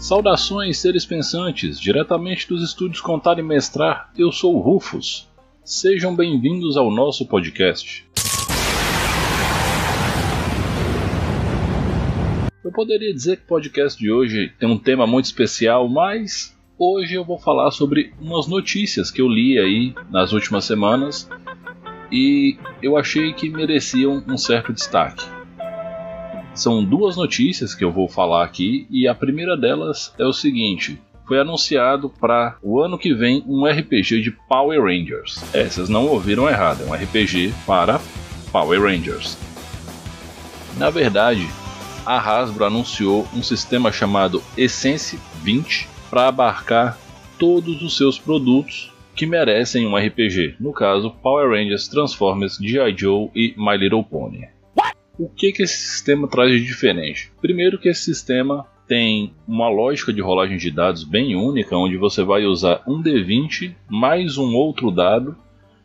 Saudações, seres pensantes, diretamente dos estúdios Contar e Mestrar, eu sou o Rufus. Sejam bem-vindos ao nosso podcast. Eu poderia dizer que o podcast de hoje tem um tema muito especial, mas hoje eu vou falar sobre umas notícias que eu li aí nas últimas semanas e eu achei que mereciam um certo destaque. São duas notícias que eu vou falar aqui e a primeira delas é o seguinte: foi anunciado para o ano que vem um RPG de Power Rangers. É, vocês não ouviram errado, é um RPG para Power Rangers. Na verdade, a Hasbro anunciou um sistema chamado Essence 20 para abarcar todos os seus produtos que merecem um RPG, no caso Power Rangers, Transformers, G.I. Joe e My Little Pony. O que, que esse sistema traz de diferente? Primeiro que esse sistema tem uma lógica de rolagem de dados bem única, onde você vai usar um D20 mais um outro dado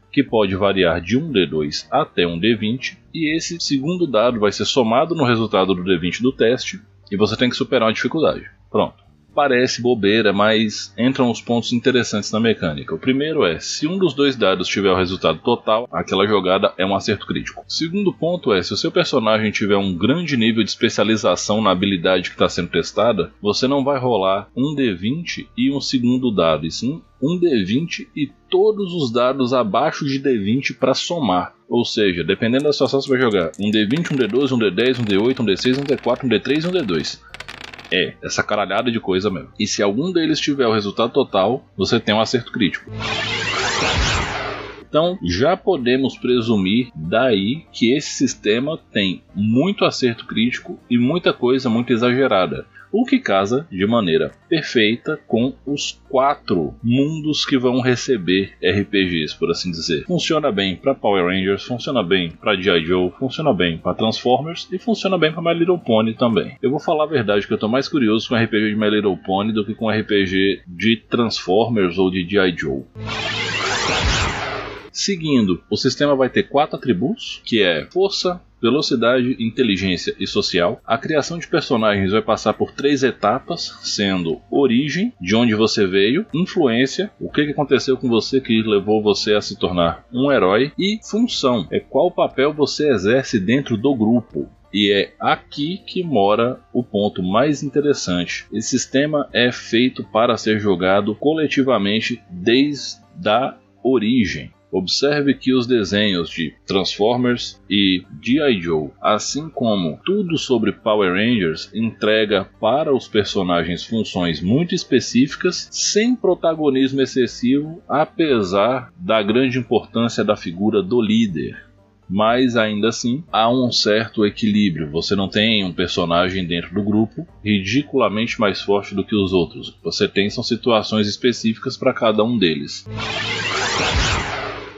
que pode variar de um D2 até um D20, e esse segundo dado vai ser somado no resultado do D20 do teste, e você tem que superar uma dificuldade. Pronto parece bobeira, mas entram os pontos interessantes na mecânica. O primeiro é, se um dos dois dados tiver o resultado total, aquela jogada é um acerto crítico. O segundo ponto é, se o seu personagem tiver um grande nível de especialização na habilidade que está sendo testada, você não vai rolar um D20 e um segundo dado, e sim um D20 e todos os dados abaixo de D20 para somar. Ou seja, dependendo da situação, você vai jogar um D20, um D12, um D10, um D8, um D6, um D4, um D3 e um D2. É, essa caralhada de coisa mesmo. E se algum deles tiver o resultado total, você tem um acerto crítico. Então já podemos presumir daí que esse sistema tem muito acerto crítico e muita coisa muito exagerada o que casa de maneira perfeita com os quatro mundos que vão receber RPGs, por assim dizer. Funciona bem para Power Rangers, funciona bem para G.I. Joe, funciona bem para Transformers e funciona bem para My Little Pony também. Eu vou falar a verdade que eu tô mais curioso com RPG de My Little Pony do que com RPG de Transformers ou de G.I. Joe. Seguindo, o sistema vai ter quatro atributos, que é força, velocidade, inteligência e social. A criação de personagens vai passar por três etapas, sendo origem, de onde você veio, influência, o que aconteceu com você que levou você a se tornar um herói, e função, é qual papel você exerce dentro do grupo. E é aqui que mora o ponto mais interessante. Esse sistema é feito para ser jogado coletivamente desde a origem. Observe que os desenhos de Transformers e G.I. Joe, assim como tudo sobre Power Rangers, entrega para os personagens funções muito específicas, sem protagonismo excessivo, apesar da grande importância da figura do líder mas ainda assim há um certo equilíbrio. Você não tem um personagem dentro do grupo ridiculamente mais forte do que os outros. Você tem são situações específicas para cada um deles.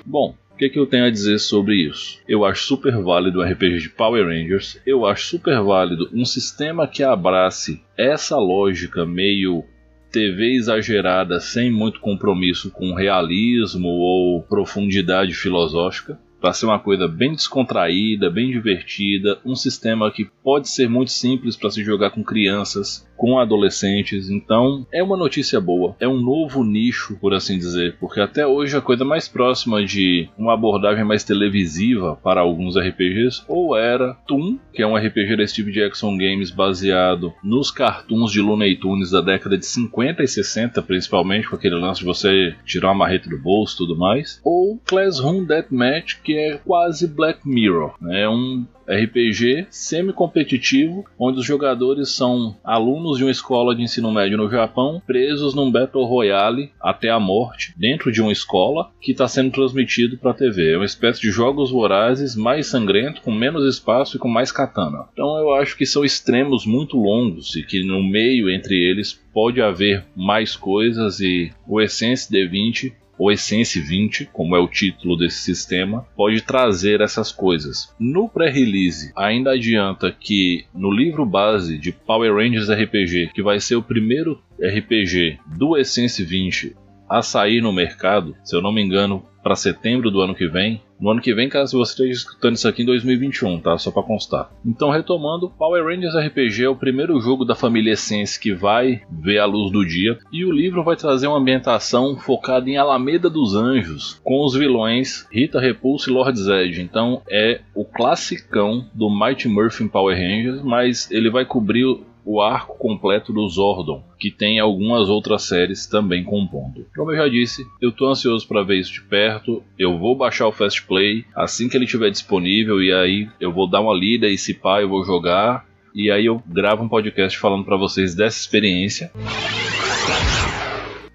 Bom, o que, que, eu tenho a dizer sobre isso? Eu acho super válido o RPG de Power Rangers, eu acho super válido um sistema que abrace essa lógica meio TV exagerada, sem muito compromisso com realismo ou profundidade filosófica para ser uma coisa bem descontraída, bem divertida, um sistema que pode ser muito simples para se jogar com crianças, com adolescentes. Então, é uma notícia boa. É um novo nicho, por assim dizer, porque até hoje a coisa mais próxima de uma abordagem mais televisiva para alguns RPGs ou era Toon, que é um RPG tipo de action games baseado nos cartoons de Looney Tunes da década de 50 e 60, principalmente com aquele lance de você tirar uma marreta do bolso e tudo mais, ou Classroom Deathmatch, que é quase Black Mirror, né? é um RPG semi-competitivo, onde os jogadores são alunos de uma escola de ensino médio no Japão, presos num Battle Royale até a morte, dentro de uma escola, que está sendo transmitido para a TV. É uma espécie de jogos vorazes, mais sangrento, com menos espaço e com mais katana. Então eu acho que são extremos muito longos e que no meio entre eles pode haver mais coisas e o Essence D20 o Essence 20, como é o título desse sistema, pode trazer essas coisas. No pré-release, ainda adianta que no livro base de Power Rangers RPG, que vai ser o primeiro RPG do Essence 20, a sair no mercado, se eu não me engano, para setembro do ano que vem. No ano que vem, caso você esteja escutando isso aqui em 2021, tá? Só para constar. Então, retomando, Power Rangers RPG é o primeiro jogo da família Essence que vai ver a luz do dia, e o livro vai trazer uma ambientação focada em Alameda dos Anjos, com os vilões Rita Repulsa e Lord Zed. Então, é o classicão do Mighty Morphin Power Rangers, mas ele vai cobrir o arco completo do Zordon, que tem algumas outras séries também compondo. Como eu já disse, eu tô ansioso para ver isso de perto. Eu vou baixar o Fast Play assim que ele estiver disponível e aí eu vou dar uma lida e se pá eu vou jogar e aí eu gravo um podcast falando para vocês dessa experiência.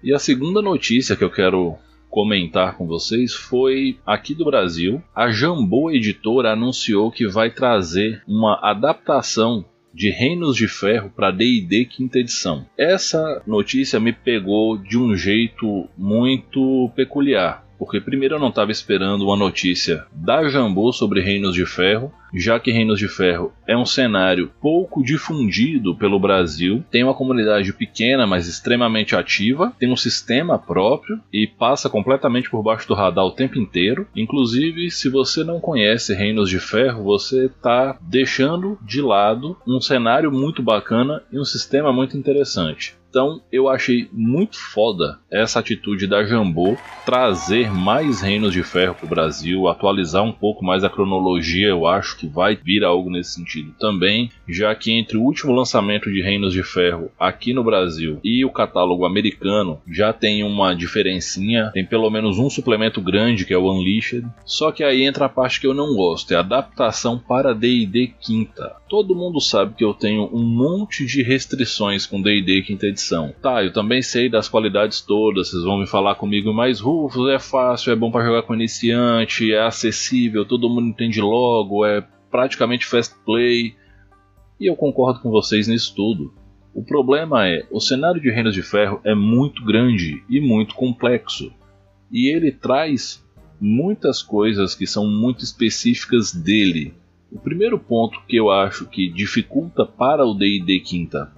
E a segunda notícia que eu quero comentar com vocês foi aqui do Brasil. A Jambô Editora anunciou que vai trazer uma adaptação de Reinos de Ferro para D&D quinta edição. Essa notícia me pegou de um jeito muito peculiar, porque primeiro eu não estava esperando uma notícia da Jambô sobre Reinos de Ferro, já que Reinos de Ferro é um cenário pouco difundido pelo Brasil, tem uma comunidade pequena, mas extremamente ativa, tem um sistema próprio e passa completamente por baixo do radar o tempo inteiro. Inclusive, se você não conhece Reinos de Ferro, você está deixando de lado um cenário muito bacana e um sistema muito interessante. Então eu achei muito foda essa atitude da Jambô trazer mais reinos de ferro para o Brasil, atualizar um pouco mais a cronologia. Eu acho que vai vir algo nesse sentido também, já que entre o último lançamento de Reinos de Ferro aqui no Brasil e o catálogo americano já tem uma diferencinha, tem pelo menos um suplemento grande que é o Unleashed. Só que aí entra a parte que eu não gosto, é a adaptação para D&D quinta. Todo mundo sabe que eu tenho um monte de restrições com D&D quinta edição Tá, eu também sei das qualidades todas, vocês vão me falar comigo, mas Rufus é fácil, é bom para jogar com iniciante, é acessível, todo mundo entende logo, é praticamente fast play. E eu concordo com vocês nisso tudo. O problema é, o cenário de Reinos de Ferro é muito grande e muito complexo. E ele traz muitas coisas que são muito específicas dele. O primeiro ponto que eu acho que dificulta para o D&D quinta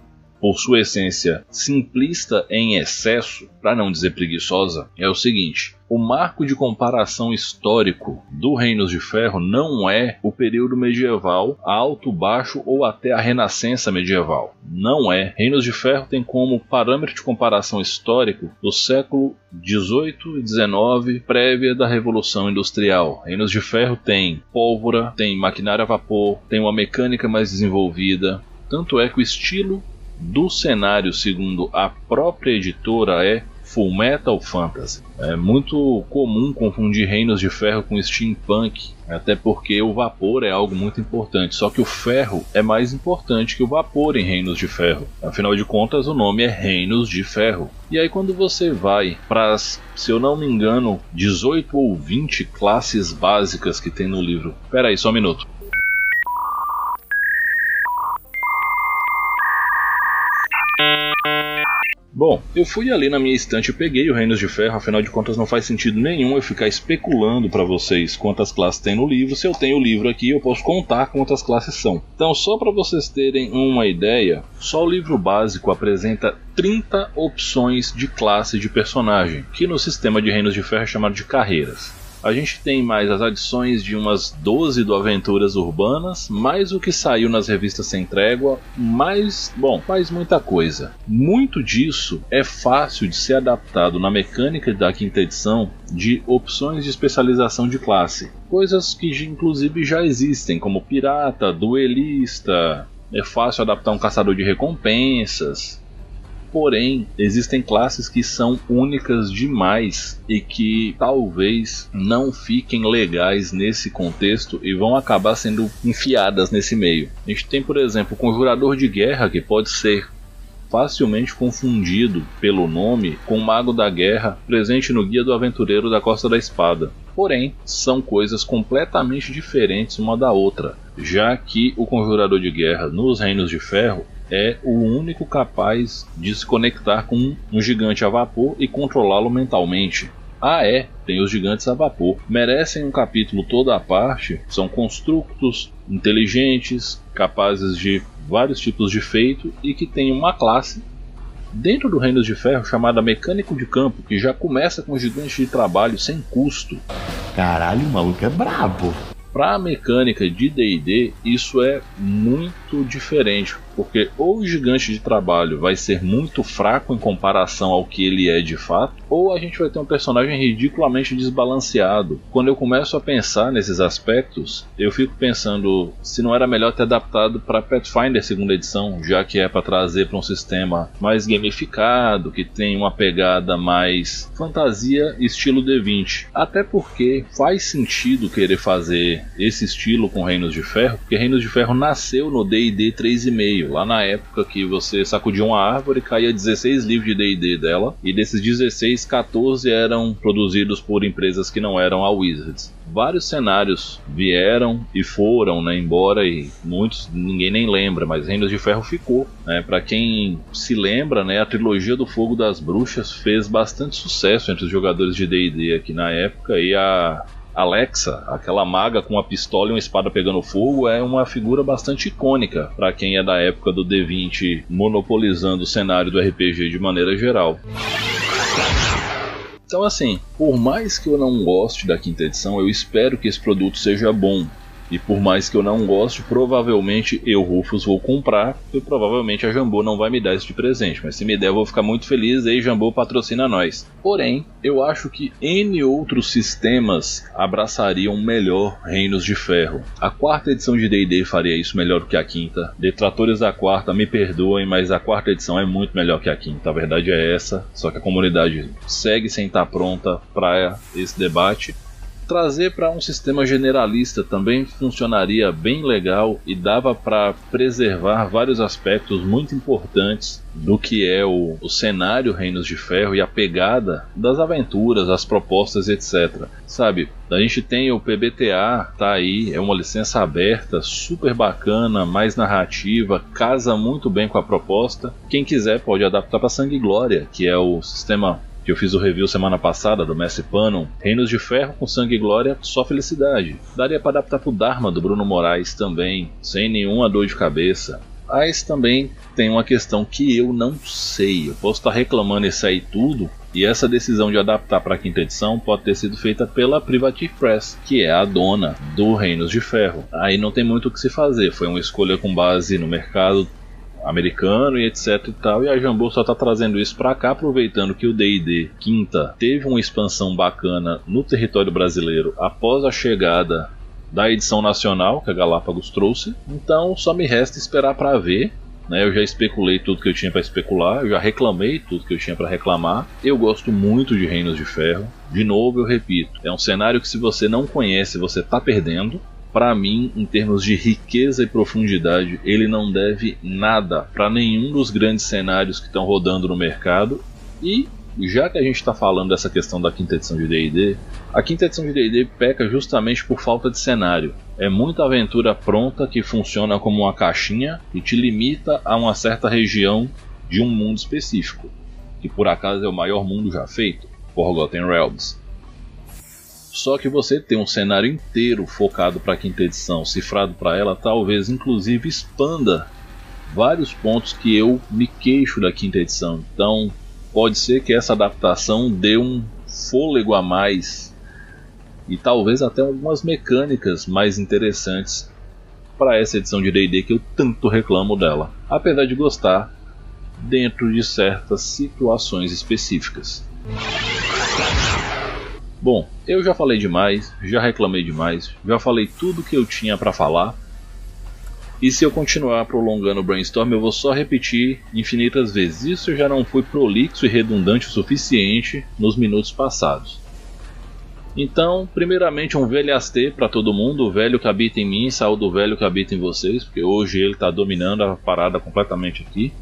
por sua essência simplista em excesso, para não dizer preguiçosa, é o seguinte: o marco de comparação histórico do Reinos de Ferro não é o período medieval, alto, baixo ou até a Renascença medieval. Não é. Reinos de Ferro tem como parâmetro de comparação histórico o século 18 e 19, prévia da Revolução Industrial. Reinos de Ferro tem pólvora, tem maquinária a vapor, tem uma mecânica mais desenvolvida. Tanto é que o estilo do cenário, segundo a própria editora, é Full Metal Fantasy. É muito comum confundir Reinos de Ferro com steampunk, até porque o vapor é algo muito importante. Só que o ferro é mais importante que o vapor em Reinos de Ferro. Afinal de contas, o nome é Reinos de Ferro. E aí, quando você vai para as, se eu não me engano, 18 ou 20 classes básicas que tem no livro. Pera aí, só um minuto. Bom, eu fui ali na minha estante e peguei o Reinos de Ferro, afinal de contas não faz sentido nenhum eu ficar especulando para vocês quantas classes tem no livro. Se eu tenho o livro aqui, eu posso contar quantas classes são. Então, só para vocês terem uma ideia, só o livro básico apresenta 30 opções de classe de personagem, que no sistema de Reinos de Ferro é chamado de carreiras. A gente tem mais as adições de umas 12 do Aventuras Urbanas, mais o que saiu nas revistas Sem Trégua, mais, bom, faz muita coisa. Muito disso é fácil de ser adaptado na mecânica da quinta edição de opções de especialização de classe. Coisas que inclusive já existem, como pirata, duelista, é fácil adaptar um caçador de recompensas, Porém, existem classes que são únicas demais e que talvez não fiquem legais nesse contexto e vão acabar sendo enfiadas nesse meio. A gente tem, por exemplo, o Conjurador de Guerra, que pode ser facilmente confundido pelo nome com o Mago da Guerra presente no Guia do Aventureiro da Costa da Espada. Porém, são coisas completamente diferentes uma da outra, já que o Conjurador de Guerra nos Reinos de Ferro é o único capaz de se conectar com um gigante a vapor e controlá-lo mentalmente. Ah, é, tem os gigantes a vapor. Merecem um capítulo toda a parte. São construtos inteligentes, capazes de vários tipos de feito e que têm uma classe dentro do Reinos de Ferro chamada Mecânico de Campo, que já começa com gigante de trabalho sem custo. Caralho, o maluco é brabo. Para a mecânica de D&D, isso é muito diferente, porque ou o gigante de trabalho vai ser muito fraco em comparação ao que ele é de fato, ou a gente vai ter um personagem ridiculamente desbalanceado. Quando eu começo a pensar nesses aspectos, eu fico pensando se não era melhor ter adaptado para Pathfinder segunda edição, já que é para trazer para um sistema mais gamificado, que tem uma pegada mais fantasia estilo D20. Até porque faz sentido querer fazer esse estilo com Reinos de Ferro, porque Reinos de Ferro nasceu no D&D 3.5 lá na época que você sacudia uma árvore, caía 16 livros de D&D dela, e desses 16, 14 eram produzidos por empresas que não eram a Wizards. Vários cenários vieram e foram, né, embora e muitos ninguém nem lembra, mas Reinos de Ferro ficou, né? Para quem se lembra, né, a trilogia do Fogo das Bruxas fez bastante sucesso entre os jogadores de D&D aqui na época e a Alexa, aquela maga com uma pistola e uma espada pegando fogo, é uma figura bastante icônica para quem é da época do D20 monopolizando o cenário do RPG de maneira geral. Então, assim, por mais que eu não goste da quinta edição, eu espero que esse produto seja bom. E por mais que eu não goste, provavelmente eu, Rufus, vou comprar. E provavelmente a Jambô não vai me dar esse de presente. Mas se me der, eu vou ficar muito feliz. E aí, Jambô patrocina nós. Porém, eu acho que N outros sistemas abraçariam melhor Reinos de Ferro. A quarta edição de DD faria isso melhor do que a quinta. Detratores da quarta, me perdoem, mas a quarta edição é muito melhor que a quinta. A verdade é essa. Só que a comunidade segue sem estar pronta para esse debate. Trazer para um sistema generalista também funcionaria bem legal e dava para preservar vários aspectos muito importantes do que é o, o, cenário Reinos de Ferro e a pegada das aventuras, as propostas, etc. Sabe, a gente tem o PBTA, tá aí, é uma licença aberta, super bacana, mais narrativa, casa muito bem com a proposta. Quem quiser pode adaptar para Sangue e Glória, que é o sistema que eu fiz o review semana passada do Messi Panon, Reinos de Ferro com Sangue e Glória, só felicidade. Daria para adaptar pro Dharma do Bruno Moraes também, sem nenhuma dor de cabeça. Mas também tem uma questão que eu não sei. Eu posso estar reclamando isso aí tudo, e essa decisão de adaptar para a quinta edição pode ter sido feita pela Privative Press, que é a dona do Reinos de Ferro. Aí não tem muito o que se fazer, foi uma escolha com base no mercado americano e etc e tal. E a Jambô só tá trazendo isso para cá, aproveitando que o D&D quinta teve uma expansão bacana no território brasileiro após a chegada da edição nacional que a Galápagos trouxe. Então só me resta esperar para ver. Né, eu já especulei tudo que eu tinha para especular, eu já reclamei tudo que eu tinha para reclamar. Eu gosto muito de Reinos de Ferro. De novo, eu repito, é um cenário que se você não conhece, você tá perdendo para mim, em termos de riqueza e profundidade, ele não deve nada para nenhum dos grandes cenários que estão rodando no mercado. E já que a gente está falando dessa questão da quinta edição de D&D, a quinta edição de D&D peca justamente por falta de cenário. É muita aventura pronta que funciona como uma caixinha e te limita a uma certa região de um mundo específico, que por acaso é o maior mundo já feito, Forgotten Realms. Só que você ter um cenário inteiro focado para a quinta edição, cifrado para ela, talvez inclusive expanda vários pontos que eu me queixo da quinta edição. Então, pode ser que essa adaptação dê um fôlego a mais e talvez até algumas mecânicas mais interessantes para essa edição de D&D que eu tanto reclamo dela, apesar de gostar dentro de certas situações específicas. Bom, eu já falei demais, já reclamei demais, já falei tudo que eu tinha para falar. E se eu continuar prolongando o brainstorm, eu vou só repetir infinitas vezes. Isso já não foi prolixo e redundante o suficiente nos minutos passados. Então, primeiramente, um velho para todo mundo, o velho que habita em mim, saúde do velho que habita em vocês, porque hoje ele está dominando a parada completamente aqui.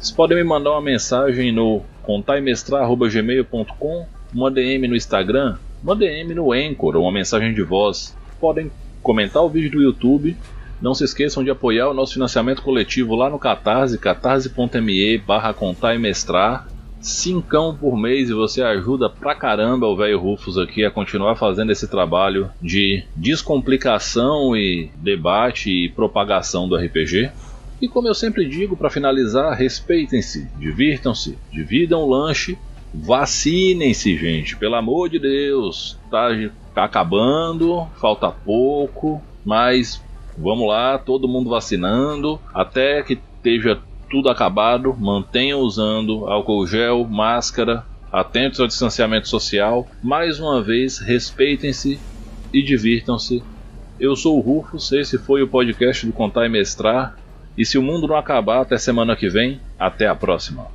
Vocês podem me mandar uma mensagem no contaimestrar.gmail.com, uma DM no Instagram, uma DM no Anchor ou uma mensagem de voz. Podem comentar o vídeo do YouTube. Não se esqueçam de apoiar o nosso financiamento coletivo lá no Catarse, catarse.me barra contaimestrar. Cincão por mês e você ajuda pra caramba o velho Rufus aqui a continuar fazendo esse trabalho de descomplicação e debate e propagação do RPG. E como eu sempre digo para finalizar, respeitem-se, divirtam-se, dividam o lanche, vacinem-se, gente, pelo amor de Deus. Tá, tá acabando, falta pouco, mas vamos lá, todo mundo vacinando até que esteja tudo acabado. Mantenham usando álcool gel, máscara, atentos ao distanciamento social. Mais uma vez, respeitem-se e divirtam-se. Eu sou o Rufus, esse foi o podcast do Contar e Mestrar. E se o mundo não acabar até semana que vem, até a próxima.